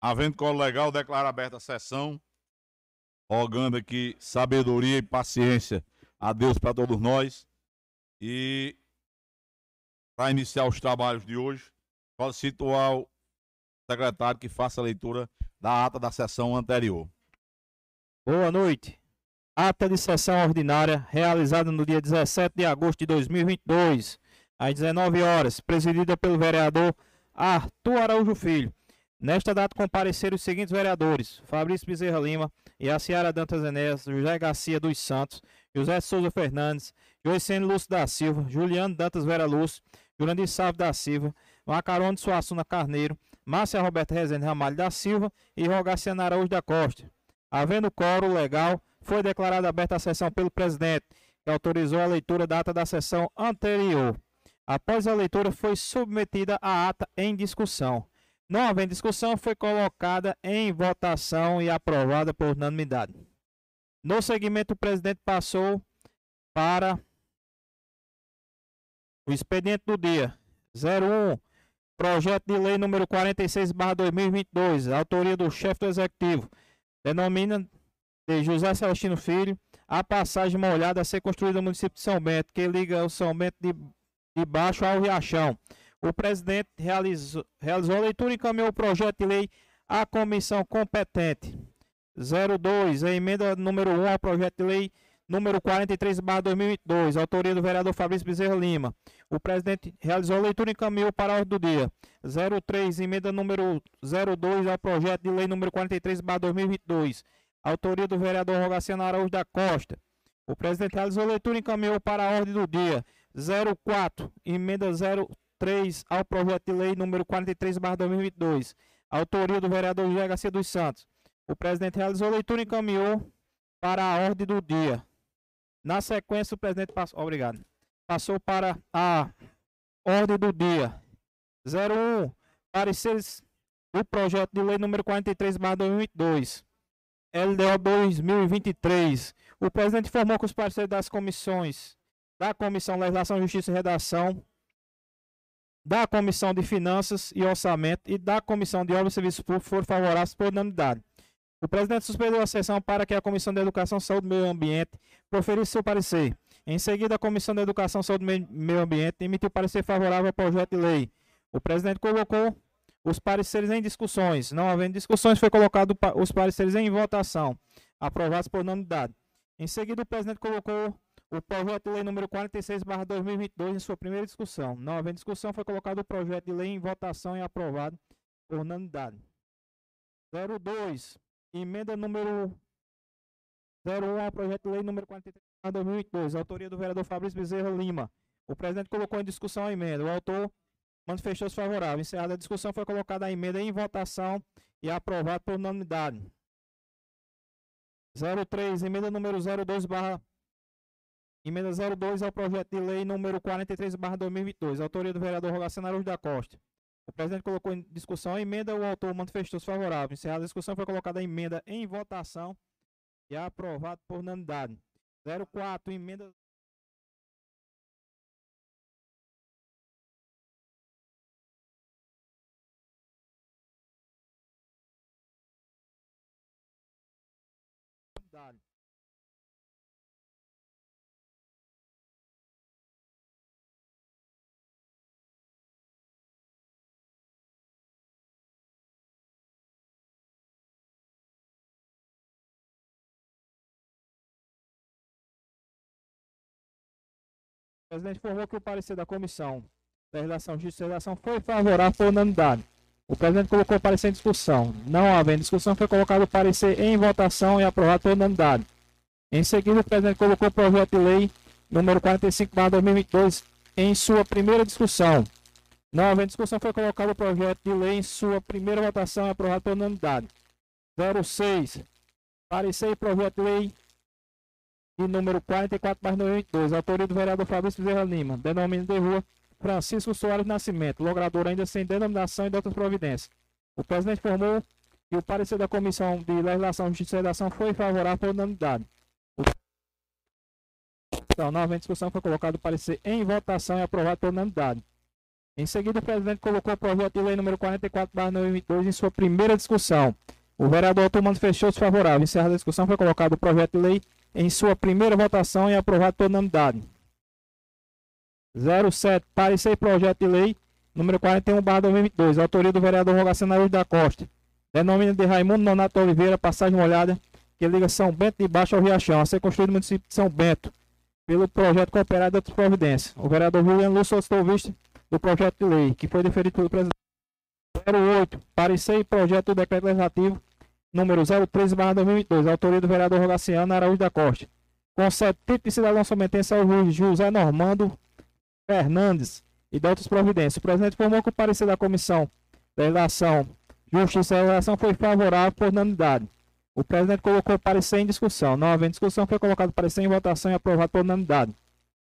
Havendo colo legal, declaro aberta a sessão. Rogando aqui sabedoria e paciência a Deus para todos nós. E para iniciar os trabalhos de hoje, solicito ao secretário que faça a leitura da ata da sessão anterior. Boa noite. Ata de sessão ordinária realizada no dia 17 de agosto de 2022, às 19 horas, presidida pelo vereador Arthur Araújo Filho. Nesta data compareceram os seguintes vereadores: Fabrício Bezerra Lima, Yaciara Dantas Enéas, José Garcia dos Santos, José Souza Fernandes, Joicene Lúcio da Silva, Juliano Dantas Vera Lúcio, Jurandir Salve da Silva, Macarone Suassuna Carneiro, Márcia Roberta Rezende Ramalho da Silva e Rogaciana Araújo da Costa. Havendo coro legal, foi declarada aberta a sessão pelo presidente, que autorizou a leitura da ata da sessão anterior. Após a leitura, foi submetida a ata em discussão. Não havendo discussão, foi colocada em votação e aprovada por unanimidade. No segmento, o presidente passou para o expediente do dia 01, projeto de lei número 46/2022, autoria do chefe do executivo, denomina de José Celestino Filho, a passagem molhada a ser construída no município de São Bento, que liga o São Bento de, de Baixo ao Riachão. O presidente realizou, realizou a leitura e encaminhou o projeto de lei à comissão competente. 02, a emenda número 1 ao projeto de lei número 43/2002, autoria do vereador Fabrício Bezerra Lima. O presidente realizou a leitura e encaminhou para a ordem do dia. 03, emenda número 02 ao projeto de lei número 43/2022, autoria do vereador Rogaciano Araújo da Costa. O presidente realizou a leitura e encaminhou para a ordem do dia. 04, emenda 0 3 ao projeto de lei número 43/2022, autoria do vereador José Garcia dos Santos. O presidente realizou a leitura e encaminhou para a ordem do dia. Na sequência, o presidente passou, obrigado. Passou para a ordem do dia. 01 pareceres do projeto de lei número 43/2022. LDO 2023. O presidente informou que os parceiros das comissões da Comissão Legislação, Justiça e Redação da Comissão de Finanças e Orçamento e da Comissão de Obras e Serviços Públicos foram favoráveis por unanimidade. O presidente suspendeu a sessão para que a Comissão de Educação, Saúde e Meio Ambiente proferisse seu parecer. Em seguida, a Comissão de Educação, Saúde e Meio Ambiente emitiu parecer favorável ao projeto de lei. O presidente colocou os pareceres em discussões. Não havendo discussões, foi colocado os pareceres em votação, aprovados por unanimidade. Em seguida, o presidente colocou o projeto de lei número 46/2022 em sua primeira discussão. Não havendo discussão, foi colocado o projeto de lei em votação e aprovado por unanimidade. 02. Emenda número 01 ao projeto de lei número 43/2022, autoria do vereador Fabrício Bezerra Lima. O presidente colocou em discussão a emenda. O autor manifestou-se favorável. Encerrada a discussão, foi colocada a emenda em votação e aprovado por unanimidade. 03, emenda número 02 barra Emenda 02 ao projeto de lei número 43/2022, autoria do vereador Rogaciano Araújo da Costa. O presidente colocou em discussão a emenda, o autor manifestou-se favorável. Encerrada a discussão, foi colocada a emenda em votação e aprovado por unanimidade. 04, emenda O presidente informou que o parecer da comissão da Relação Justiça e Redação foi favorável por unanimidade. O presidente colocou o parecer em discussão. Não havendo discussão, foi colocado o parecer em votação e aprovado por unanimidade. Em seguida, o presidente colocou o projeto de lei número 45/2022 em sua primeira discussão. Não havendo discussão, foi colocado o projeto de lei em sua primeira votação e aprovado por unanimidade. 06. Parecer e projeto de lei de número 44 mais 92, autoria do vereador Fabrício Bezerra Lima, denomina de rua Francisco Soares Nascimento, logrador ainda sem denominação e de outras providências. O presidente informou que o parecer da Comissão de Legislação, Justiça e Redação foi favorável por unanimidade. Então, novamente discussão foi colocado o parecer em votação e aprovado por unanimidade. Em seguida, o presidente colocou o projeto de lei número 44/2022 em sua primeira discussão. O vereador Otto manifestou-se favorável. Encerrada a discussão, foi colocado o projeto de lei em sua primeira votação e aprovado por unanimidade. 07. Parecer projeto de lei número 41/2022. Autoria do vereador Rogaciano Araújo da Costa. Denomina de Raimundo Nonato Oliveira, passagem molhada, que liga São Bento de Baixo ao Riachão, a ser construído no município de São Bento, pelo projeto cooperado de outras providências. O vereador Juliano Lúcio solicitou vista do projeto de lei, que foi deferido pelo presidente. 08. Parecer projeto do decreto legislativo número 013/2022, autoria do vereador Rogaciano Araújo da Costa. Concede título de cidadão sometense ao juiz José Normando Fernandes e de outras providências. O presidente informou que o parecer da Comissão da Relação Justiça e Relação foi favorável por unanimidade. O presidente colocou o parecer em discussão. Não havendo discussão, foi colocado o parecer em votação e aprovado por unanimidade.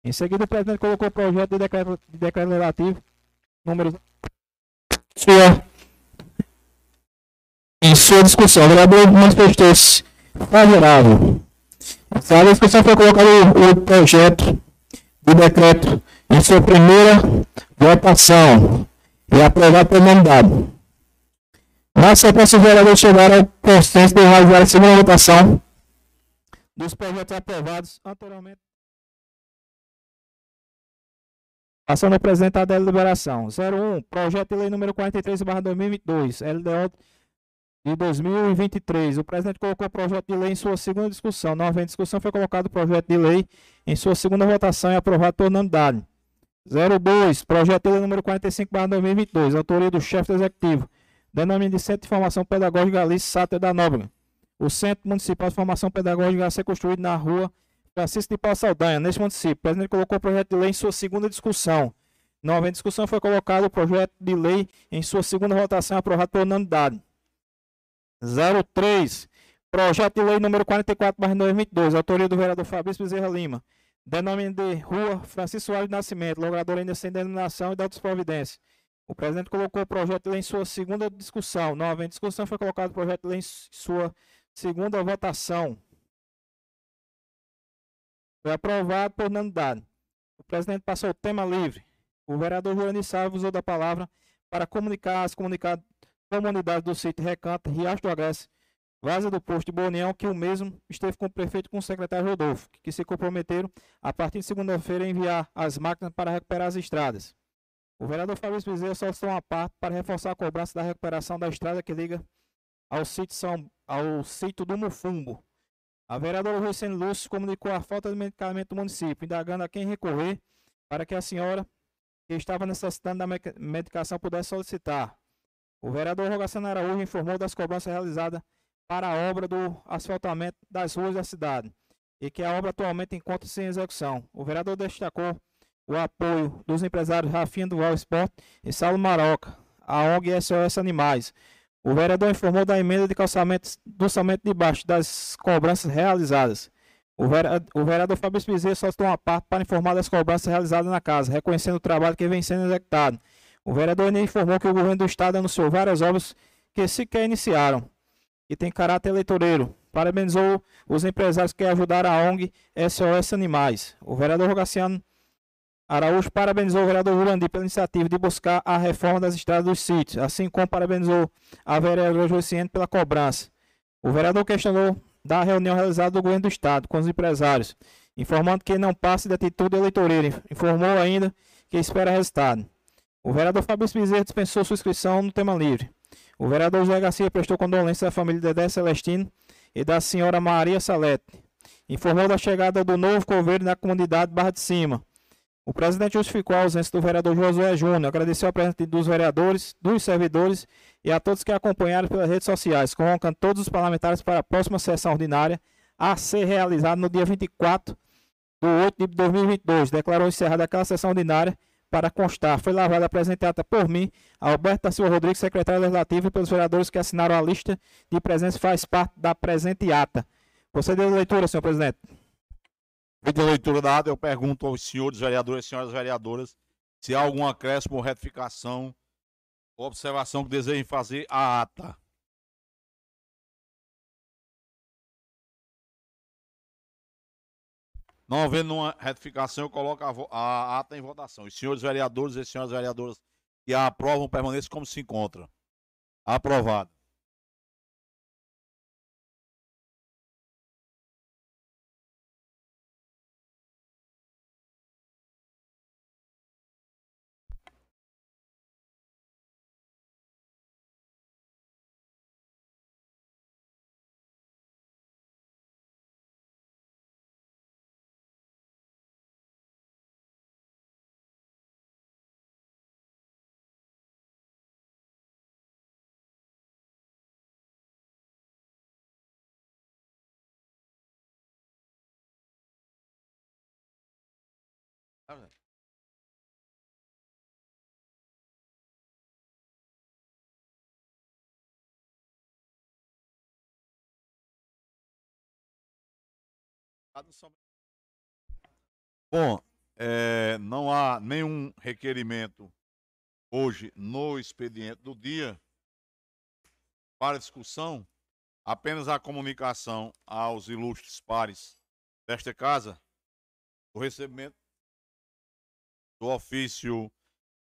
Em seguida, o presidente colocou o projeto de decreto, de decreto legislativo número em sua discussão. O vereador manifestou-se favorável. A discussão foi colocado o, projeto de decreto em sua primeira votação e aprovado por unanimidade. Na sequência, os vereadores chegaram ao consenso de realizar a segunda votação dos projetos aprovados anteriormente. Passando a apresentar a deliberação. 01. Projeto de lei número 43, 2022, LDO de 2023. O presidente colocou o projeto de lei em sua segunda discussão. Não havendo discussão, foi colocado o projeto de lei em sua segunda votação e aprovado por unanimidade. 02. Projeto de lei número 45, 2022. Autoria do chefe do executivo Denomina de Centro de Formação Pedagógica Alice Sáter da Nóbrega. O Centro Municipal de Formação Pedagógica vai ser construído na rua Francisco de Paulo Saldanha, neste município. O presidente colocou o projeto de lei em sua segunda discussão. Não havendo discussão, foi colocado o projeto de lei em sua segunda votação, aprovado por unanimidade. 03. Projeto de lei número 44, 2022, autoria do vereador Fabrício Bezerra Lima. Denomina de Rua Francisco Soares Nascimento, logrador ainda sem denominação e de outras providências. O presidente colocou o projeto de lei em sua segunda discussão. Não havendo discussão, foi colocado o projeto de lei em sua segunda votação. Foi aprovado por unanimidade. O presidente passou o tema livre. O vereador Joani Salvo usou da palavra para comunicar às comunidades do sítio Recanto, Riacho do Agreste, Vaza do Posto de Bonião, que o mesmo esteve com o prefeito e com o secretário Rodolfo, que se comprometeram, a partir de segunda-feira, a enviar as máquinas para recuperar as estradas. O vereador Fabrício Bezerra solicitou uma parte para reforçar a cobrança da recuperação da estrada que liga ao sítio, São, ao sítio do Mufumbo. A vereadora Rosane Lúcio comunicou a falta de medicamento do município, indagando a quem recorrer para que a senhora que estava necessitando da medicação pudesse solicitar. O vereador Rogaciano Araújo informou das cobranças realizadas para a obra do asfaltamento das ruas da cidade e que a obra atualmente encontra-se em execução. O vereador destacou o apoio dos empresários Rafinha do Val Sport e Saulo Maroca, a ONG SOS Animais. O vereador informou da emenda de calçamento do somente de baixo das cobranças realizadas. O vereador, Fabrício Bezerra solicitou uma parte para informar das cobranças realizadas na casa, reconhecendo o trabalho que vem sendo executado. O vereador ainda informou que o governo do estado anunciou várias obras que sequer iniciaram e tem caráter eleitoreiro. Parabenizou os empresários que ajudaram a ONG SOS Animais. O vereador Rogaciano Araújo parabenizou o vereador Jurandir pela iniciativa de buscar a reforma das estradas dos sítios, assim como parabenizou a vereadora Josiane pela cobrança. O vereador questionou da reunião realizada do governo do estado com os empresários, informando que não passa de atitude eleitoreira. Informou ainda que espera resultado. O vereador Fabrício Bezerra dispensou sua inscrição no tema livre. O vereador José Garcia prestou condolência à família de Dedé Celestino e da senhora Maria Salete. Informou da chegada do novo governo na comunidade Barra de Cima o presidente justificou a ausência do vereador Josué Júnior, agradeceu a presença dos vereadores, dos servidores e a todos que acompanharam pelas redes sociais, convocando todos os parlamentares para a próxima sessão ordinária a ser realizada no dia 24 de 8 de 2022. Declarou encerrada aquela sessão ordinária para constar. Foi lavada apresentada por mim, Alberto da Silva Rodrigues, secretário legislativo, e pelos vereadores que assinaram a lista de presença faz parte da presente ata. Proceder a leitura, senhor presidente. Feita a leitura dada, eu pergunto aos senhores vereadores e senhoras vereadoras se há algum acréscimo retificação ou observação que desejem fazer à ata. Não havendo uma retificação, eu coloco a, a ata em votação. Os senhores vereadores e as senhoras vereadoras que a aprovam permaneçam como se encontra. Aprovado. Bom, é, não há nenhum requerimento hoje no expediente do dia para discussão, apenas a comunicação aos ilustres pares desta casa, o recebimento do ofício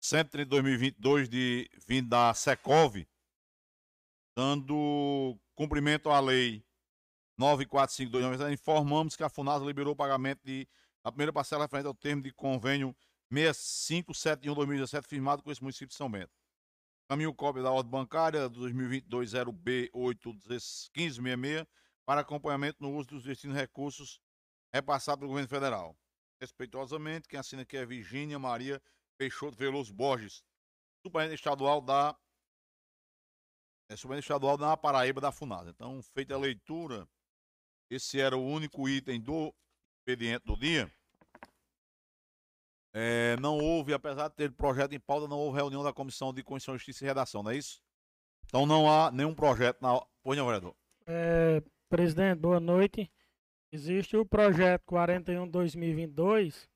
130 2022 de vindo da Secov, dando cumprimento à lei 9452, informamos que a FUNASA liberou o pagamento de a primeira parcela referente ao termo de convênio 6571-2017, firmado com esse município de São Bento. Caminho cópia da ordem bancária 2022 0B81566 para acompanhamento no uso dos destinos recursos repassados pelo governo federal. Respeitosamente, quem assina aqui é Virgínia Maria Peixoto Veloso Borges, superintendente estadual da é superintendente estadual da Paraíba da FUNASA. Então, feita a leitura, esse era o único item do expediente do dia. É, não houve, apesar de ter projeto em pauta, não houve reunião da Comissão de Constituição, Justiça e Redação, não é isso? Então não há nenhum projeto na. Pois não, vereador. É, presidente, boa noite. Existe o projeto 41-2022,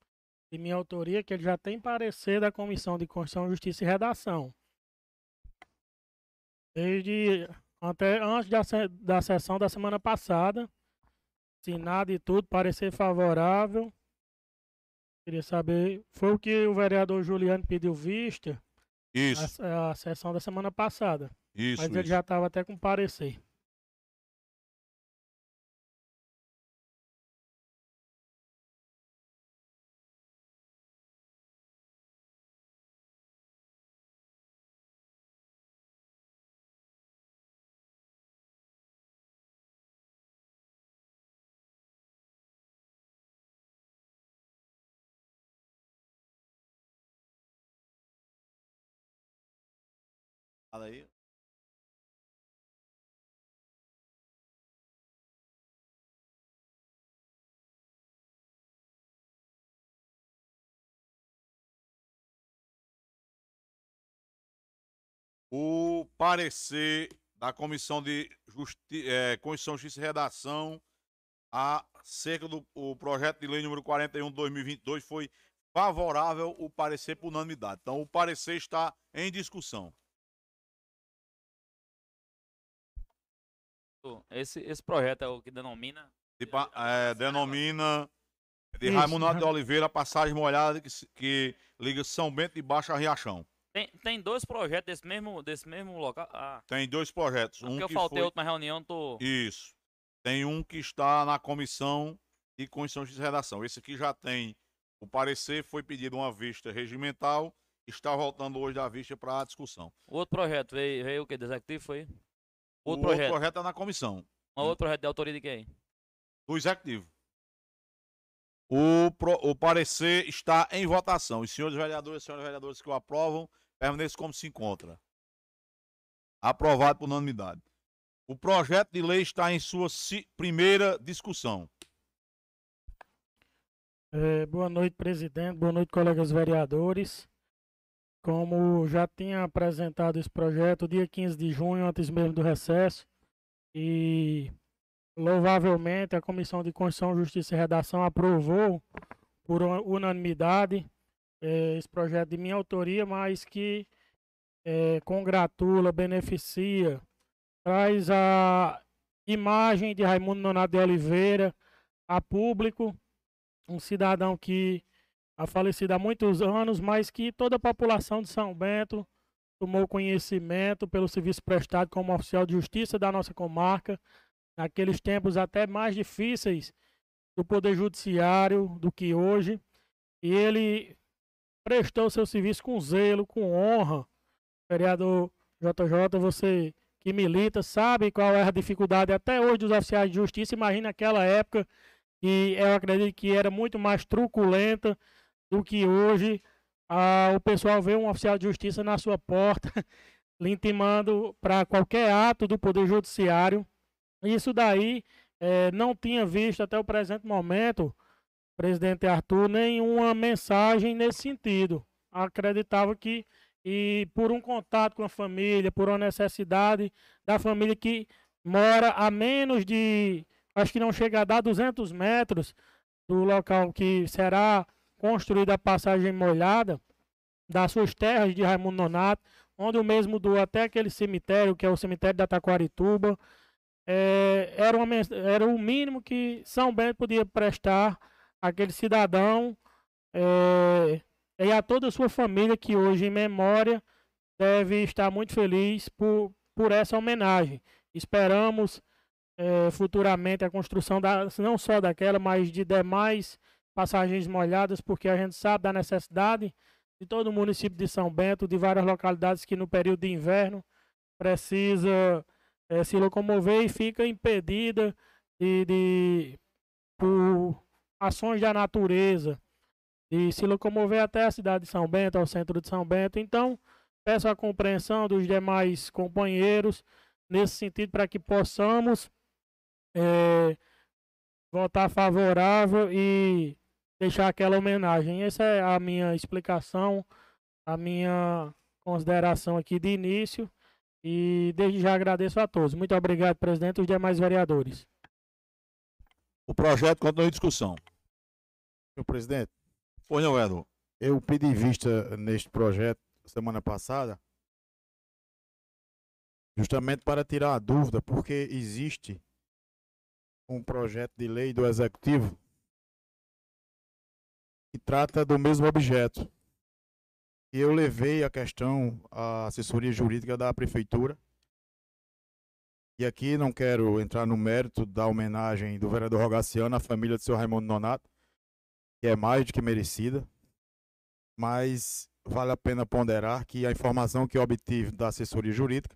de minha autoria, que ele já tem parecer da Comissão de Constituição, Justiça e Redação. Desde até antes da, da sessão da semana passada, assinado e tudo, parecer favorável. Queria saber, foi o que o vereador Juliano pediu vista Isso, a, a sessão da semana passada, isso. mas ele isso. já estava até com parecer. Fala aí. O parecer da Comissão de Justi eh, Constituição, Justiça e Redação acerca do projeto de lei número 41 de 2022 foi favorável o parecer por unanimidade. Então, o parecer está em discussão. Esse, esse projeto é o que denomina. De é, denomina de Isso, Raimundo Nato de Ra- Oliveira, passagem molhada que, que liga São Bento e Baixa Riachão. Tem, tem dois projetos desse mesmo, desse mesmo local. Ah, Tem dois projetos. porque Um eu que faltei foi... a última reunião, tô. Isso. Tem um que está na comissão de Constituição de Redação. Esse aqui já tem o parecer, foi pedido uma vista regimental, está voltando hoje da vista para a discussão. O outro projeto veio, veio o que? Do executivo foi? O Outro projeto. outro projeto está na comissão Um outro projeto de autoria de quem? do executivo. O, pro- o parecer está em votação. Os senhores vereadores e senhoras vereadoras que o aprovam, permaneçam como se encontra. Aprovado por unanimidade. O projeto de lei está em sua si- primeira discussão. É, boa noite, presidente. Boa noite, colegas vereadores. Como já tinha apresentado esse projeto dia 15 de junho, antes mesmo do recesso, e louvavelmente a Comissão de Constituição, Justiça e Redação aprovou por una- unanimidade eh, esse projeto de minha autoria, mas que eh, congratula, beneficia, traz a imagem de Raimundo Nonato de Oliveira a público um cidadão que ha falecido há muitos anos, mas que toda a população de São Bento tomou conhecimento pelo serviço prestado como oficial de justiça da nossa comarca, naqueles tempos até mais difíceis do Poder Judiciário do que hoje. E ele prestou seu serviço com zelo, com honra. Vereador JJ, você que milita, sabe qual é a dificuldade até hoje dos oficiais de justiça. Imagina aquela época que eu acredito que era muito mais truculenta do que hoje. Ah, o pessoal vê um oficial de justiça na sua porta, lhe intimando para qualquer ato do Poder Judiciário. Isso daí eh, não tinha visto até o presente momento, presidente Arthur, nenhuma mensagem nesse sentido. Acreditava que e por um contato com a família, por uma necessidade da família que mora a menos de, acho que não chega a dar 200 metros do local que será construída a passagem molhada, das suas terras de Raimundo Nonato, onde o mesmo doou até aquele cemitério, que é o cemitério da Taquarituba, é, era, uma, era o mínimo que São Bento podia prestar àquele cidadão é, e a toda a sua família que hoje em memória deve estar muito feliz por, por essa homenagem. Esperamos é, futuramente a construção da, não só daquela, mas de demais passagens molhadas, porque a gente sabe da necessidade de todo o município de São Bento, de várias localidades que no período de inverno precisa é, se locomover e fica impedida de, de, por ações da natureza de se locomover até a cidade de São Bento, ao centro de São Bento. Então, peço a compreensão dos demais companheiros nesse sentido para que possamos é, votar favorável e deixar aquela homenagem. Essa é a minha explicação, a minha consideração aqui de início. E desde já agradeço a todos. Muito obrigado, presidente, e os demais vereadores. O projeto continua em discussão. Senhor presidente, Pois não, Edu. eu pedi vista neste projeto semana passada, justamente para tirar a dúvida, porque existe um projeto de lei do Executivo que trata do mesmo objeto. Eu levei a questão à assessoria jurídica da Prefeitura. E aqui não quero entrar no mérito da homenagem do vereador Rogaciano à família do seu Raimundo Nonato, que é mais do que merecida, mas vale a pena ponderar que a informação que obtive da assessoria jurídica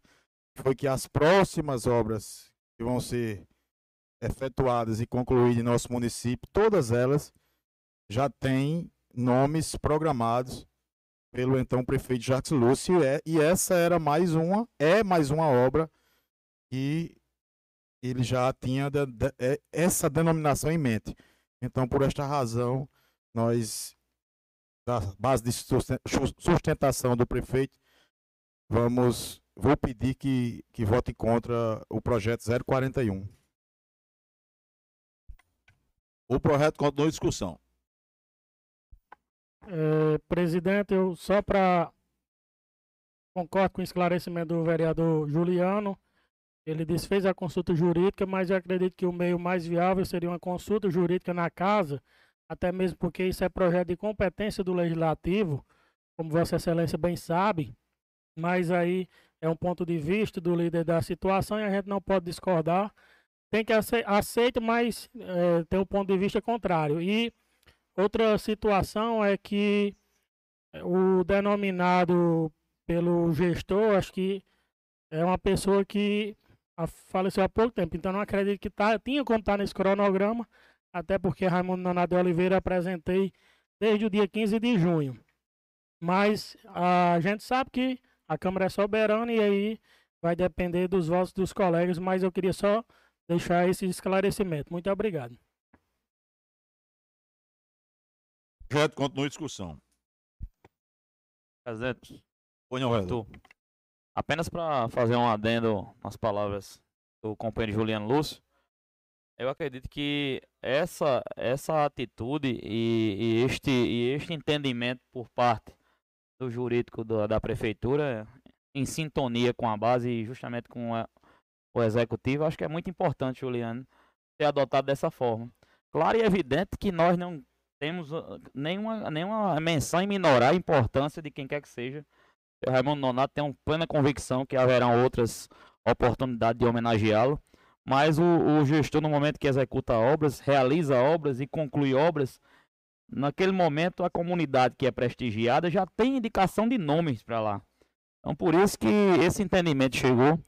foi que as próximas obras que vão ser efetuadas e concluídas em nosso município, todas elas já têm nomes programados pelo então prefeito Jacques Lúcio e, é, essa era mais uma, é mais uma obra que ele já tinha de, de, é, essa denominação em mente. Então, por esta razão, nós, da base de sustentação do prefeito, vamos, vou pedir que, que vote contra o projeto 041. O projeto continua em discussão. É, presidente, eu só para concordo com o esclarecimento do vereador Juliano. Ele desfez a consulta jurídica, mas eu acredito que o meio mais viável seria uma consulta jurídica na casa, até mesmo porque isso é projeto de competência do legislativo, como Vossa Excelência bem sabe. Mas aí é um ponto de vista do líder da situação e a gente não pode discordar. Tem que aceitar, mas é, tem um ponto de vista contrário. E outra situação é que o denominado pelo gestor, acho que é uma pessoa que faleceu há pouco tempo, então não acredito que tá, tinha como estar tá nesse cronograma, até porque Raimundo Nonato Oliveira apresentei desde o dia 15 de junho. Mas a gente sabe que a Câmara é soberana e aí vai depender dos votos dos colegas, mas eu queria só deixar esse esclarecimento. Muito obrigado. O projeto continua em discussão. Presidente, Edu. Arthur, apenas para fazer um adendo nas palavras do companheiro Juliano Lúcio, eu acredito que essa, essa atitude e, e este, e este entendimento por parte do jurídico da, da prefeitura, em sintonia com a base e justamente com a, o executivo, acho que é muito importante, Juliano, ter adotado dessa forma. Claro e evidente que nós não temos uh, nenhuma, nenhuma menção em minorar a importância de quem quer que seja. O Raimundo Nonato tem plena convicção que haverão outras oportunidades de homenageá-lo. Mas o, o gestor, no momento que executa obras, realiza obras e conclui obras, naquele momento a comunidade que é prestigiada já tem indicação de nomes para lá. Então por isso que esse entendimento chegou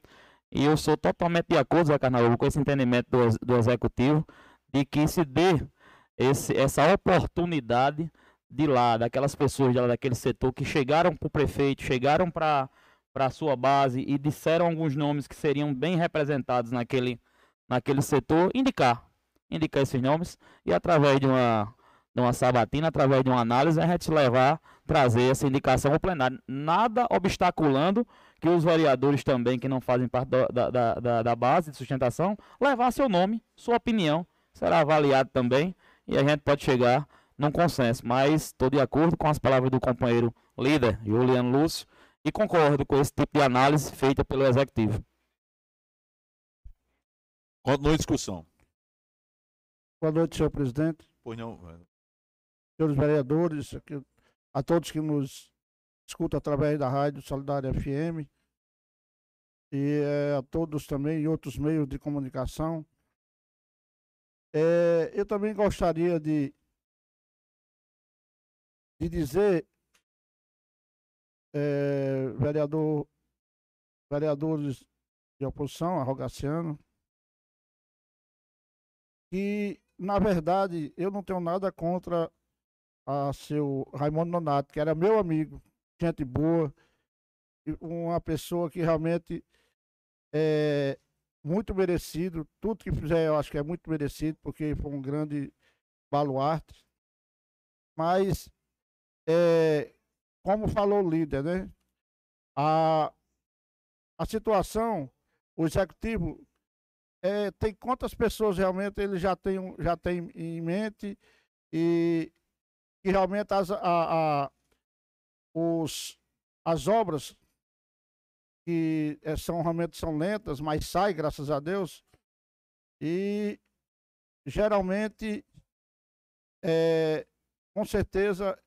e eu sou totalmente de acordo, Zé Carnaval, com esse entendimento do, do executivo de que se dê esse, essa oportunidade de lá, daquelas pessoas de lá, daquele setor que chegaram para o prefeito, chegaram para a sua base e disseram alguns nomes que seriam bem representados naquele, naquele setor, indicar. Indicar esses nomes e através de uma, de uma sabatina, através de uma análise, a gente levar, trazer essa indicação ao plenário. Nada obstaculando que os vereadores também, que não fazem parte da, da, da, da base de sustentação, levar seu nome, sua opinião, será avaliado também e a gente pode chegar num consenso. Mas estou de acordo com as palavras do companheiro líder, Juliano Lúcio, e concordo com esse tipo de análise feita pelo Executivo. Continua a discussão. Boa noite, senhor presidente. Pois não. Senhores vereadores, a todos que nos escutam através da rádio Solidária FM e é, a todos também em outros meios de comunicação. É, eu também gostaria de, de dizer, é, vereador, vereadores de oposição, Arrogaciano, que, na verdade, eu não tenho nada contra a seu Raimundo Nonato, que era meu amigo, gente boa, uma pessoa que realmente é, muito merecido. Tudo que fizer eu acho que é muito merecido, porque foi um grande baluarte. Mas, é, como falou o líder, né? A, a situação, o executivo é, tem quantas pessoas realmente ele já tem, já tem em mente e que realmente as, a, a, os, as obras que é, são realmente são lentas, mas sai, graças a Deus. E geralmente, é, com certeza,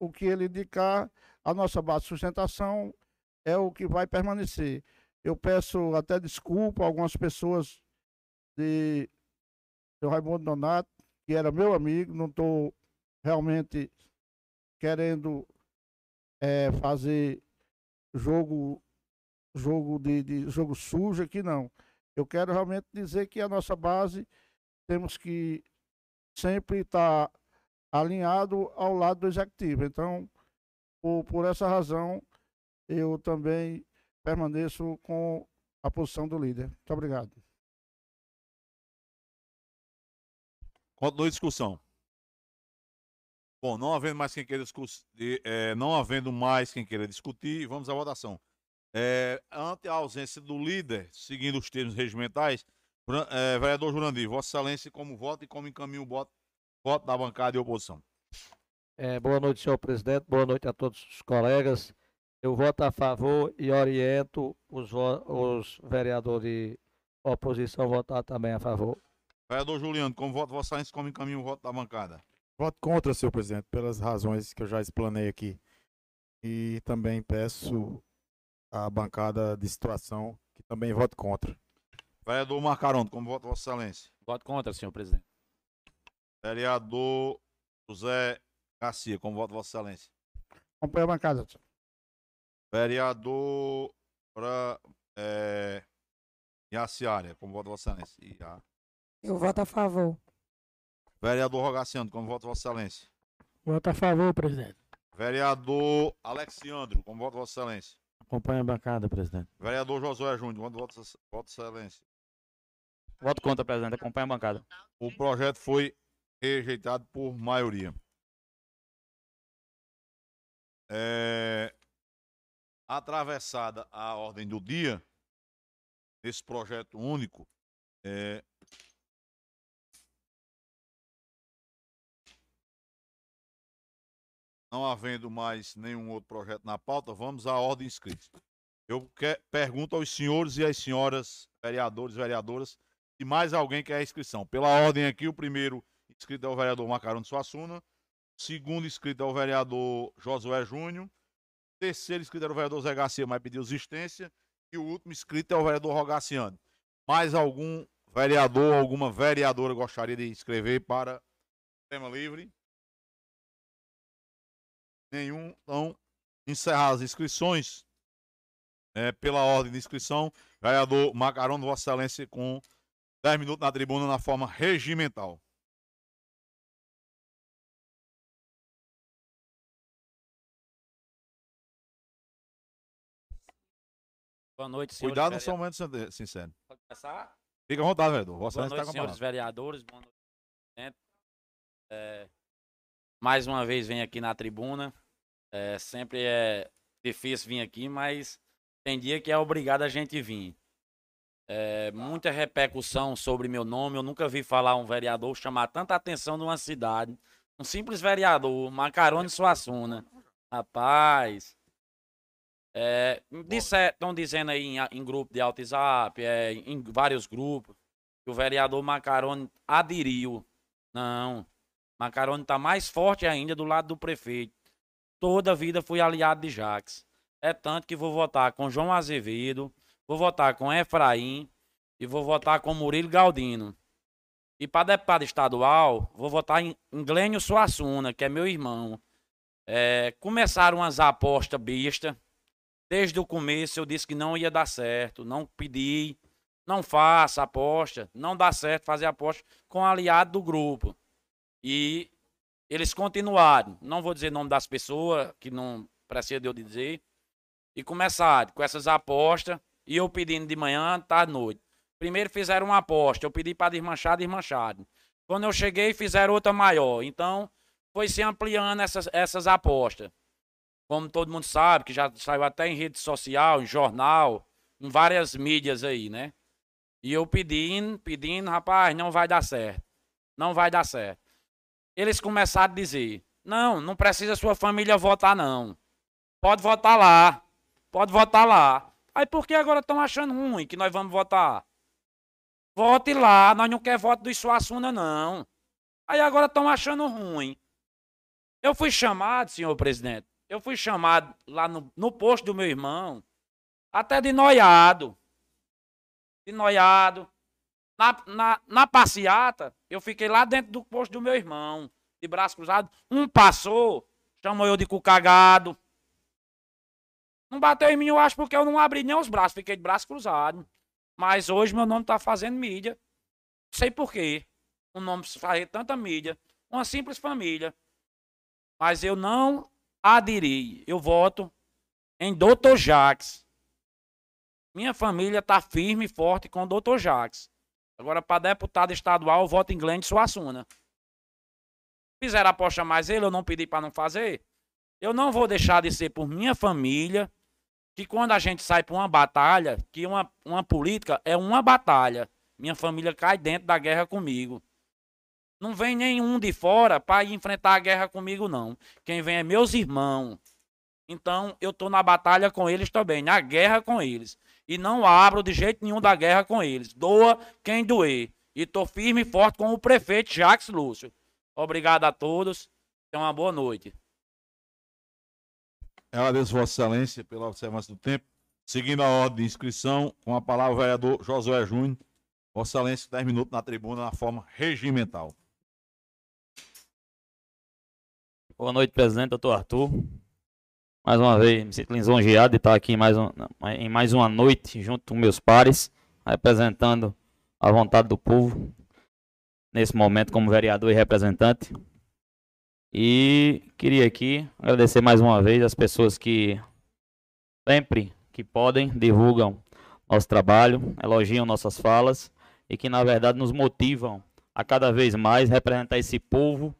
o que ele indicar, a nossa base de sustentação é o que vai permanecer. Eu peço até desculpa a algumas pessoas de do Raimundo Donato, que era meu amigo, não estou realmente querendo é, fazer jogo jogo de, de jogo sujo aqui, não. Eu quero realmente dizer que a nossa base temos que sempre estar tá alinhado ao lado do executivo. Então, por, por essa razão, eu também permaneço com a posição do líder. Muito obrigado. Continua a discussão. Bom, não havendo mais quem queira discutir, é, não havendo mais quem queira discutir, vamos à votação. É, ante a ausência do líder, seguindo os termos regimentais, é, vereador Jurandir, Vossa Excelência, como voto e como encaminha o voto, voto da bancada de oposição. É, boa noite, senhor presidente. Boa noite a todos os colegas. Eu voto a favor e oriento os, os vereadores de oposição a votar também a favor. Vereador Juliano, como voto Vossa Excelência, como encaminha o voto da bancada? Voto contra, senhor presidente, pelas razões que eu já explanei aqui. E também peço a bancada de situação, que também voto contra. Vereador Marcarondo, como voto Vossa Excelência? Voto contra, senhor presidente. Vereador José Garcia, como voto Vossa Excelência? Acompanha a bancada. Senhor. Vereador pra, é, Iaciária, como voto Vossa Excelência? Ia. Eu voto a favor. Vereador Rogaciano, como voto Vossa Excelência? Voto a favor, presidente. Vereador Alexandro, como voto Vossa Excelência? Acompanha a bancada, presidente. Vereador Josué Júnior, voto, voto excelência. Voto contra, presidente. Acompanha a bancada. O projeto foi rejeitado por maioria. É... Atravessada a ordem do dia, esse projeto único, é... Não havendo mais nenhum outro projeto na pauta, vamos à ordem inscrita. Eu pergunto aos senhores e às senhoras, vereadores e vereadoras, se mais alguém quer a inscrição. Pela ordem aqui, o primeiro inscrito é o vereador Macarone Suassuna. Segundo inscrito é o vereador Josué Júnior. Terceiro inscrito era o vereador Zé Garcia, mas pediu existência. E o último inscrito é o vereador Rogaciano. Mais algum vereador, alguma vereadora gostaria de inscrever para tema livre? Nenhum. Então, encerrar as inscrições. É, pela ordem de inscrição, vereador Macarone, Vossa Excelência, com 10 minutos na tribuna na forma regimental. Boa noite, senhores. Cuidado, não vereadores. são momentos sinceros. Pode começar? Fica à vontade, vereador. Vossa Boa noite, a senhores vereadores. Boa noite, presidente. É, mais uma vez venho aqui na tribuna. É, sempre é difícil vir aqui, mas tem dia que é obrigado a gente vir. É, muita repercussão sobre meu nome. Eu nunca vi falar um vereador chamar tanta atenção numa cidade. Um simples vereador, Macarone Suassuna. Rapaz. Estão dizendo aí em, em grupo de WhatsApp, é, em vários grupos, que o vereador Macarone aderiu. Não. Macarone está mais forte ainda do lado do prefeito. Toda a vida fui aliado de Jaques. É tanto que vou votar com João Azevedo, vou votar com Efraim e vou votar com Murilo Galdino. E para deputado estadual, vou votar em, Glênio Suassuna, que é meu irmão. É, começaram umas apostas bestas. Desde o começo eu disse que não ia dar certo, não pedi, não faça aposta, não dá certo fazer aposta com aliado do grupo. E eles continuaram, não vou dizer o nome das pessoas, que não precisa de eu dizer, e começaram com essas apostas, e eu pedindo de manhã, tarde, noite. Primeiro fizeram uma aposta, eu pedi para desmanchar, desmancharam. Quando eu cheguei, fizeram outra maior. Então, foi se ampliando essas, essas apostas como todo mundo sabe, que já saiu até em rede social, em jornal, em várias mídias aí, né? E eu pedindo, pedindo, rapaz, não vai dar certo. Não vai dar certo. Eles começaram a dizer: não, não precisa sua família votar, não. Pode votar lá. Pode votar lá. Aí por que agora estão achando ruim que nós vamos votar? Vote lá, nós não queremos voto do Suassuna, não. Aí agora estão achando ruim. Eu fui chamado, senhor presidente, eu fui chamado lá no, no posto do meu irmão, até de noiado. De noiado. Na, na, na passeata, eu fiquei lá dentro do posto do meu irmão, de braço cruzado. Um passou, chamou eu de cu cagado. Não bateu em mim, eu acho, porque eu não abri nem os braços, fiquei de braço cruzado. Mas hoje meu nome tá fazendo mídia. Sei porquê. O nome faz tanta mídia. Uma simples família. Mas eu não aderi. Eu voto em Dr. Jax. Minha família tá firme e forte com o Dr. Jax. Agora, para deputado estadual, voto em Glenn Suassuna. Fizeram aposta mais ele, eu não pedi para não fazer. Eu não vou deixar de ser por minha família, que quando a gente sai para uma batalha, que uma, uma política é uma batalha. Minha família cai dentro da guerra comigo. Não vem nenhum de fora para enfrentar a guerra comigo, não. Quem vem é meus irmãos. Então, eu tô na batalha com eles também, na guerra com eles. E não abro de jeito nenhum da guerra com eles. Doa quem doer. E tô firme e forte com o prefeito Jacques Lúcio. Obrigado a todos. Tenham uma boa noite. Agradeço Vossa Excelência pela observância do tempo. Seguindo a ordem de inscrição, com a palavra o vereador Josué Júnior. Vossa Excelência, 10 minutos na tribuna na forma regimental. Boa noite, presidente, doutor Arthur. Mais uma vez, me sinto lisonjeado de estar aqui em mais, um, em mais uma noite junto com meus pares, representando a vontade do povo, nesse momento como vereador e representante. E queria aqui agradecer mais uma vez as pessoas que sempre que podem divulgam nosso trabalho, elogiam nossas falas e que na verdade nos motivam a cada vez mais representar esse povo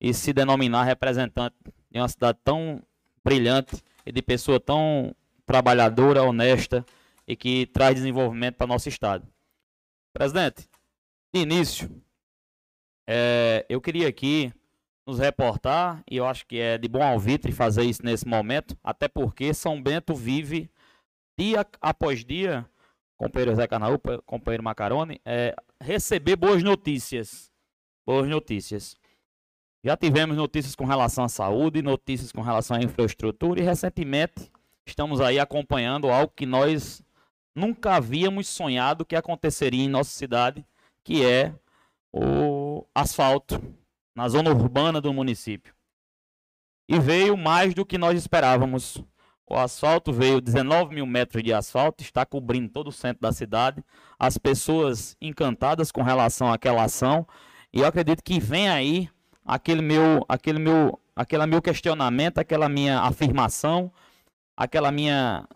e se denominar representante de uma cidade tão brilhante e de pessoa tão trabalhadora, honesta e que traz desenvolvimento para nosso estado. Presidente, de início, é, eu queria aqui nos reportar, e eu acho que é de bom alvitre fazer isso nesse momento, até porque São Bento vive dia após dia, companheiro Zé Canaúpa, companheiro Macarone, é, receber boas notícias. boas notícias. Já tivemos notícias com relação à saúde, notícias com relação à infraestrutura e recentemente estamos aí acompanhando algo que nós nunca havíamos sonhado que aconteceria em nossa cidade, que é o asfalto na zona urbana do município. E veio mais do que nós esperávamos. O asfalto veio 19 mil metros de asfalto, está cobrindo todo o centro da cidade. As pessoas encantadas com relação àquela ação. E eu acredito que vem aí aquele meu, aquele meu, aquele meu questionamento, aquela minha afirmação, aquela minha,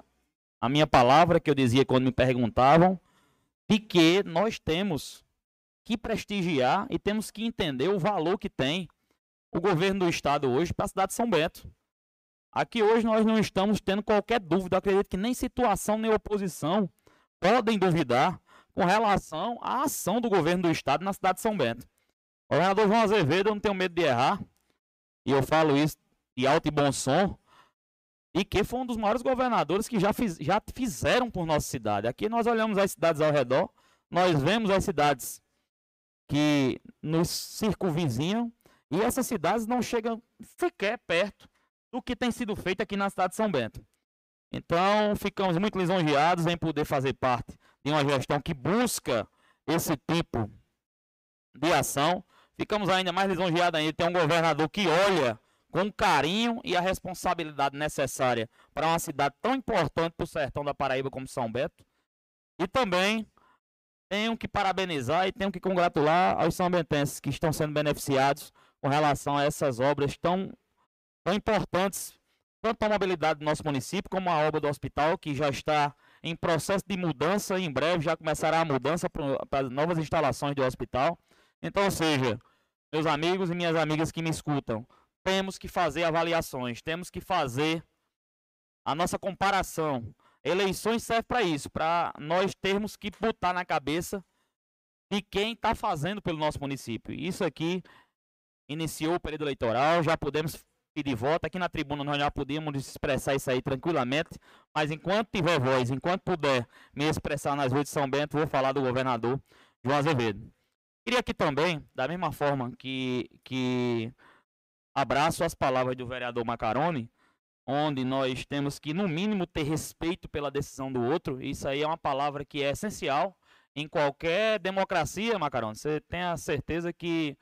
a minha palavra que eu dizia quando me perguntavam, de que nós temos que prestigiar e temos que entender o valor que tem o governo do estado hoje para a cidade de São Bento. Aqui hoje nós não estamos tendo qualquer dúvida, acredito que nem situação nem oposição podem duvidar com relação à ação do governo do estado na cidade de São Bento. Governador João Azevedo, eu não tenho medo de errar, e eu falo isso de alto e bom som, e que foi um dos maiores governadores que já, fiz, já fizeram por nossa cidade. Aqui nós olhamos as cidades ao redor, nós vemos as cidades que nos circunvizinham, e essas cidades não chegam sequer perto do que tem sido feito aqui na cidade de São Bento. Então, ficamos muito lisonjeados em poder fazer parte de uma gestão que busca esse tipo de ação. Ficamos ainda mais lisonjeados ainda de ter um governador que olha com carinho e a responsabilidade necessária para uma cidade tão importante para o sertão da Paraíba como São Bento. E também tenho que parabenizar e tenho que congratular aos são bentenses que estão sendo beneficiados com relação a essas obras tão, tão importantes, tanto a mobilidade do nosso município, como a obra do hospital, que já está em processo de mudança, em breve já começará a mudança para as novas instalações do hospital. Então, seja, meus amigos e minhas amigas que me escutam, temos que fazer avaliações, temos que fazer a nossa comparação Eleições servem para isso, para nós termos que botar na cabeça de quem está fazendo pelo nosso município. Isso aqui iniciou o período eleitoral, já podemos pedir voto. Aqui na tribuna nós já podíamos expressar isso aí tranquilamente, mas enquanto tiver voz, enquanto puder me expressar nas ruas de São Bento, vou falar do governador João Azevedo. Queria aqui também, da mesma forma que, que abraço as palavras do vereador Macaroni, onde nós temos que, no mínimo, ter respeito pela decisão do outro. Isso aí é uma palavra que é essencial em qualquer democracia, Macarão. Você tem a certeza que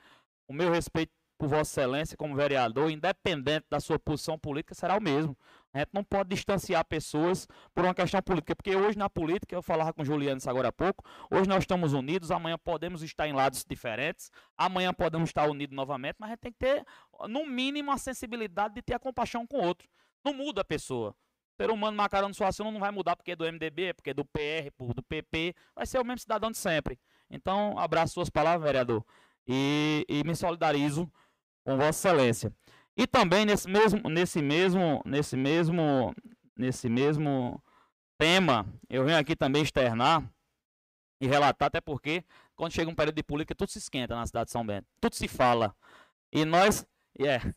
o meu respeito por Vossa Excelência como vereador, independente da sua posição política, será o mesmo. A gente não pode distanciar pessoas por uma questão política, porque hoje na política, eu falava com o Juliano isso agora há pouco, hoje nós estamos unidos, amanhã podemos estar em lados diferentes, amanhã podemos estar unidos novamente, mas a gente tem que ter, no mínimo, a sensibilidade de ter a compaixão com o outro. Não muda a pessoa. O ser humano macarrão Suassuna não vai mudar porque é do MDB, porque é do PR, do PP. Vai ser o mesmo cidadão de sempre. Então, abraço suas palavras, vereador. E, e me solidarizo com Vossa Excelência. E também nesse mesmo, nesse mesmo, nesse mesmo, nesse mesmo tema, eu venho aqui também externar e relatar, até porque quando chega um período de política, tudo se esquenta na cidade de São Bento. Tudo se fala. E nós, é, yeah,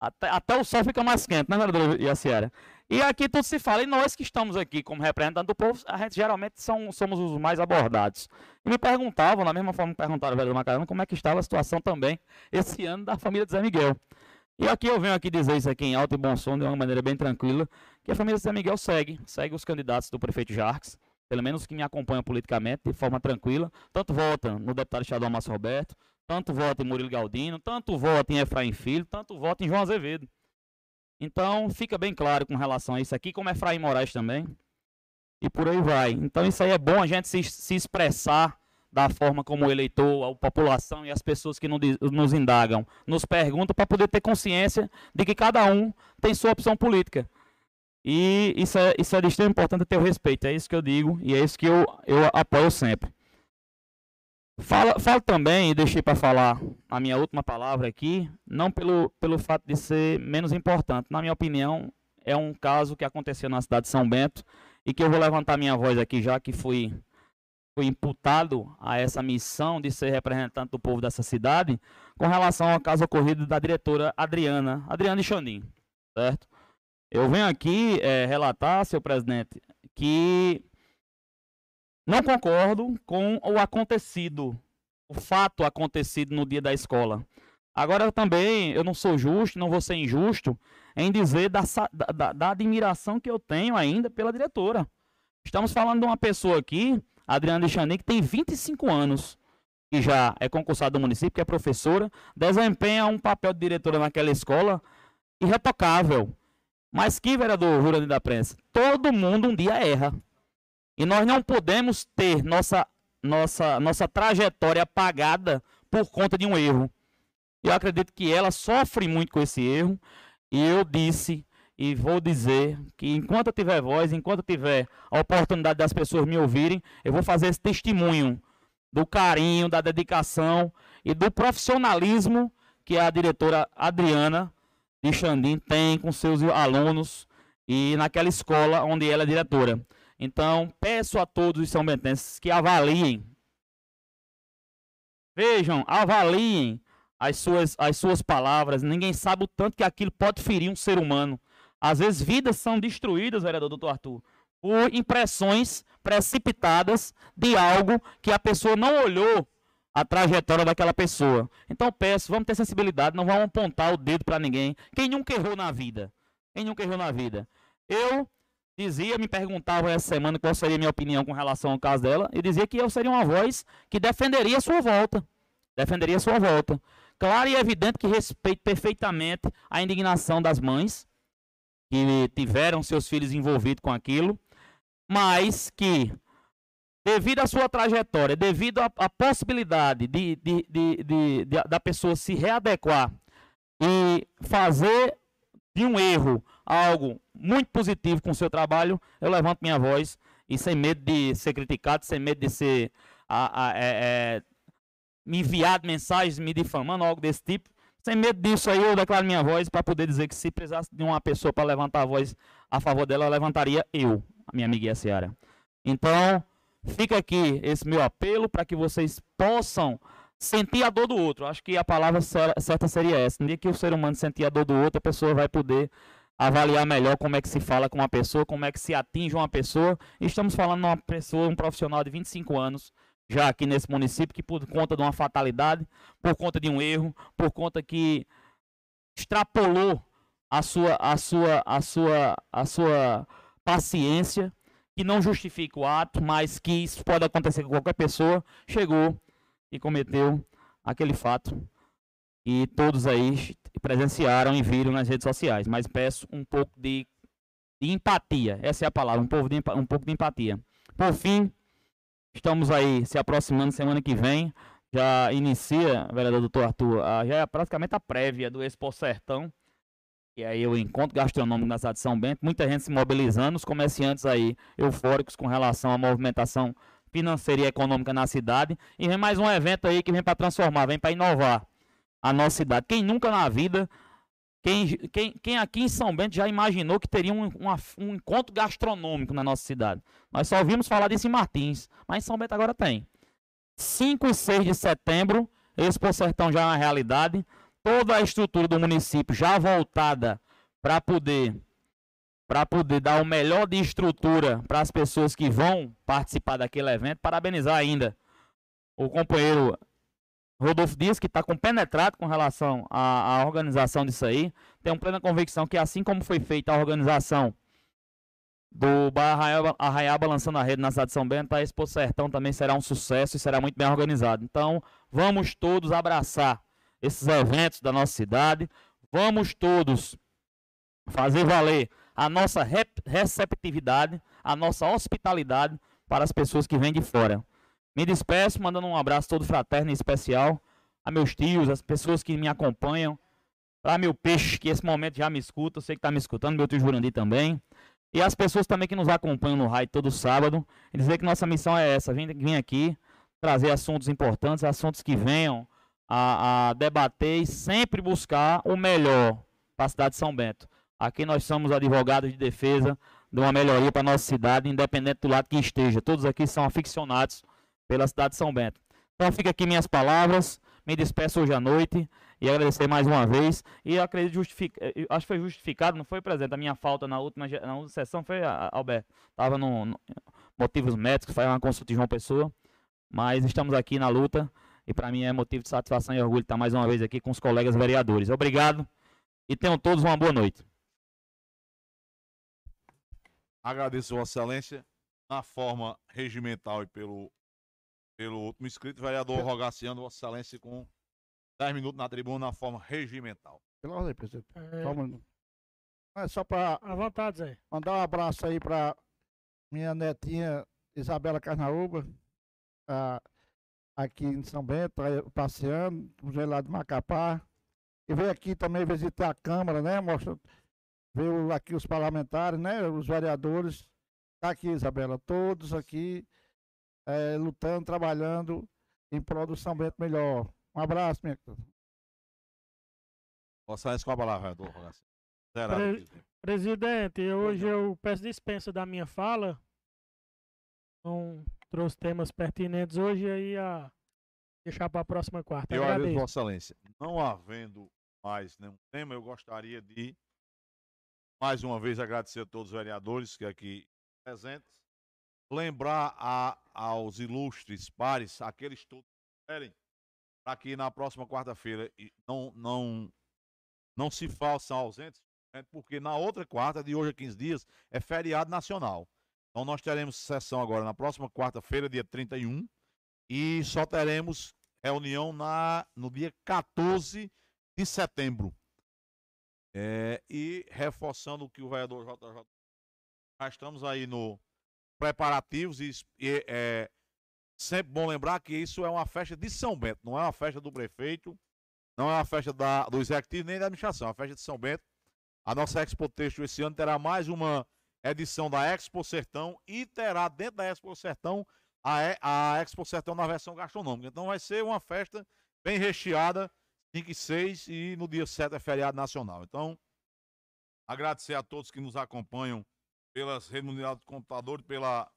até, até o sol fica mais quente, né, vereador Yaciara? E aqui tudo se fala, e nós que estamos aqui como representantes do povo, a gente geralmente são, somos os mais abordados. E me perguntavam, da mesma forma que perguntaram ao vereador Macarona, como é que estava a situação também esse ano da família de Zé Miguel. E aqui eu venho aqui dizer isso aqui em alto e bom som, de uma maneira bem tranquila, que a família Zé Miguel segue, segue os candidatos do prefeito Jarques, pelo menos que me acompanham politicamente, de forma tranquila, tanto vota no deputado estadual Márcio Roberto, tanto voto em Murilo Galdino, tanto voto em Efraim Filho, tanto voto em João Azevedo. Então, fica bem claro com relação a isso aqui, como Efraim Moraes também. E por aí vai. Então, isso aí é bom a gente se, se expressar da forma como o eleitor, a população e as pessoas que nos indagam nos perguntam para poder ter consciência de que cada um tem sua opção política. E isso é, isso é de extremo importante ter o respeito. É isso que eu digo e é isso que eu, eu apoio sempre. Fala, falo também, e deixei para falar a minha última palavra aqui, não pelo, pelo fato de ser menos importante. Na minha opinião, é um caso que aconteceu na cidade de São Bento e que eu vou levantar minha voz aqui já que fui, fui imputado a essa missão de ser representante do povo dessa cidade com relação ao caso ocorrido da diretora Adriana, Adriana Chonin, certo? Eu venho aqui é, relatar, senhor presidente, que não concordo com o acontecido o fato acontecido no dia da escola. Agora também, eu não sou justo, não vou ser injusto em dizer da, da- da admiração que eu tenho ainda pela diretora. Estamos falando de uma pessoa aqui, Adriana de Chanem, que tem 25 anos, que já é concursada do município, que é professora, desempenha um papel de diretora naquela escola irretocável. Mas que, vereador Jurandir da Prensa, todo mundo um dia erra. E nós não podemos ter nossa, nossa, nossa trajetória apagada por conta de um erro. Eu acredito que ela sofre muito com esse erro. E eu disse e vou dizer que enquanto eu tiver voz, enquanto eu tiver a oportunidade das pessoas me ouvirem, eu vou fazer esse testemunho do carinho, da dedicação e do profissionalismo que a diretora Adriana de Xandim tem com seus alunos e naquela escola onde ela é diretora. Então, peço a todos os são bentenses que avaliem. Vejam, avaliem as suas, as suas palavras. Ninguém sabe o tanto que aquilo pode ferir um ser humano. Às vezes, vidas são destruídas, vereador doutor Arthur, por impressões precipitadas de algo que a pessoa não olhou a trajetória daquela pessoa. Então, peço, vamos ter sensibilidade, não vamos apontar o dedo para ninguém. Quem nunca errou na vida? Quem nunca errou na vida? Eu dizia, me perguntava essa semana qual seria a minha opinião com relação ao caso dela, e dizia que eu seria uma voz que defenderia a sua volta. Defenderia a sua volta. Claro e evidente que respeito perfeitamente a indignação das mães que tiveram seus filhos envolvidos com aquilo, mas que, devido à sua trajetória, devido à, à possibilidade de, de, de, da pessoa se readequar e fazer de um erro algo muito positivo com o seu trabalho, eu levanto minha voz e sem medo de ser criticado, sem medo de ser a- a- é- é, me enviado mensagens me difamando, algo desse tipo. Sem medo disso aí, eu declaro minha voz para poder dizer que se precisasse de uma pessoa para levantar a voz a favor dela, eu levantaria eu, a minha amiga Seara. Então, fica aqui esse meu apelo para que vocês possam sentir a dor do outro. Acho que a palavra cer- certa seria essa. No dia que o ser humano sentir a dor do outro, a pessoa vai poder avaliar melhor como é que se fala com uma pessoa, como é que se atinge uma pessoa. Estamos falando de uma pessoa, um profissional de 25 anos, já aqui nesse município, que por conta de uma fatalidade, por conta de um erro, por conta que extrapolou a sua, a sua, a sua, a sua paciência, que não justifica o ato, mas que isso pode acontecer com qualquer pessoa, chegou e cometeu aquele fato. E todos aí presenciaram e viram nas redes sociais. Mas peço um pouco de, de empatia. Essa é a palavra, um de, um pouco de empatia. Por fim, estamos aí se aproximando semana que vem. Já inicia, vereador doutor Arthur, a- já é praticamente a prévia do Expo Sertão. E aí o encontro gastronômico na cidade de São Bento, muita gente se mobilizando, os comerciantes aí eufóricos com relação à movimentação financeira e econômica na cidade. E vem mais um evento aí que vem para transformar, vem para inovar a nossa cidade. Quem nunca na vida, quem, quem, quem aqui em São Bento já imaginou que teria um, uma- um encontro gastronômico na nossa cidade? Nós só ouvimos falar disso em Martins, mas em São Bento agora tem. 5 e 6 de setembro, Expo Sertão já é uma realidade. Toda a estrutura do município já voltada para poder para poder dar o melhor de estrutura para as pessoas que vão participar daquele evento. Parabenizar ainda o companheiro Rodolfo Dias, que está compenetrado com relação à, à organização disso aí. Tenho plena convicção que, assim como foi feita a organização do Arraiaba, Arraiaba lançando a rede na cidade de São Bento, a Expo Sertão também será um sucesso e será muito bem organizado. Então, vamos todos abraçar esses eventos da nossa cidade. Vamos todos fazer valer a nossa receptividade, a nossa hospitalidade para as pessoas que vêm de fora. Me despeço, mandando um abraço todo fraterno e especial a meus tios, as pessoas que me acompanham, para meu peixe, que esse momento já me escuta, eu sei que está me escutando, meu tio Jurandir também. E as pessoas também que nos acompanham no raio todo sábado, e dizer que nossa missão é essa, vir, vir aqui, trazer assuntos importantes, assuntos que venham a, a debater e sempre buscar o melhor para a cidade de São Bento. Aqui nós somos advogados de defesa de uma melhoria para a nossa cidade, independente do lado que esteja. Todos aqui são aficionados pela cidade de São Bento. Então fica aqui minhas palavras, me despeço hoje à noite e agradecer mais uma vez. E acredito justific... eu acho que foi justificado, não foi presente a minha falta na última, na última sessão, foi, Alberto? Estava no, no motivos médicos, foi uma consulta de João Pessoa. Mas estamos aqui na luta E para mim é motivo de satisfação e orgulho estar mais uma vez aqui com os colegas vereadores. Obrigado e tenham todos uma boa noite. Agradeço, Vossa Excelência, na forma regimental e pelo, pelo último inscrito, vereador Rogaciano, Vossa Excelência, com 10 minutos na tribuna, na forma regimental. Pela ordem, presidente. É, Só um. É só para à vontade, Zé. mandar um abraço aí para minha netinha Isabela Carnaúba, tá aqui em São Bento, tá passeando, veio lá de Macapá. E veio aqui também visitar a Câmara, né? Mostra, veio aqui os parlamentares, né? Os vereadores. Tá aqui, Isabela, todos aqui eh, lutando, trabalhando em prol do São Bento melhor. Um abraço, minha. Vossa Excelência, com a palavra, Pre-. Presidente, hoje eu peço dispensa da minha fala. Não trouxe temas pertinentes hoje e aí a deixar para a próxima quarta. Eu agradeço, Agradeço. Vossa Excelência. Não havendo mais nenhum tema, eu gostaria de, mais uma vez, agradecer a todos os vereadores que aqui presentes. Lembrar a- aos ilustres pares, aqueles todos que querem, para que na próxima quarta-feira não, não, não se façam ausentes, né, porque na outra quarta, de hoje a 15 dias, é feriado nacional. Então nós teremos sessão agora na próxima quarta-feira, dia 31, e só teremos reunião na, no dia 14 de setembro. É, e reforçando o que o vereador JJ. Já estamos aí no preparativos e, e é sempre bom lembrar que isso é uma festa de São Bento, não é uma festa do prefeito, não é uma festa da, do executivo nem da administração, é uma festa de São Bento. A nossa Expo Texto esse ano terá mais uma edição da Expo Sertão e terá dentro da Expo Sertão a, a Expo Sertão na versão gastronômica. Então vai ser uma festa bem recheada, 5 e 6 e no dia 7 é feriado nacional. Então, agradecer a todos que nos acompanham pelas mundiais do computador, pela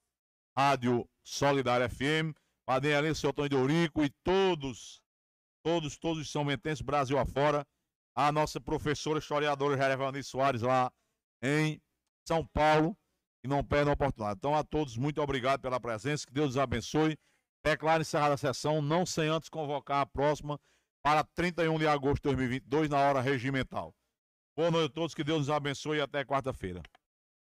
Rádio Solidária FM, Padre Helena, seu Antônio de Eurico e todos, todos, todos os São Bentenses, Brasil afora, a nossa professora historiadora Gerevani Soares lá em São Paulo, e não perdem a oportunidade. Então, a todos, muito obrigado pela presença, que Deus os abençoe. Declaro encerrada a sessão, não sem antes convocar a próxima para 31 de agosto de 2022, na hora regimental. Boa noite a todos, que Deus nos abençoe e até quarta-feira.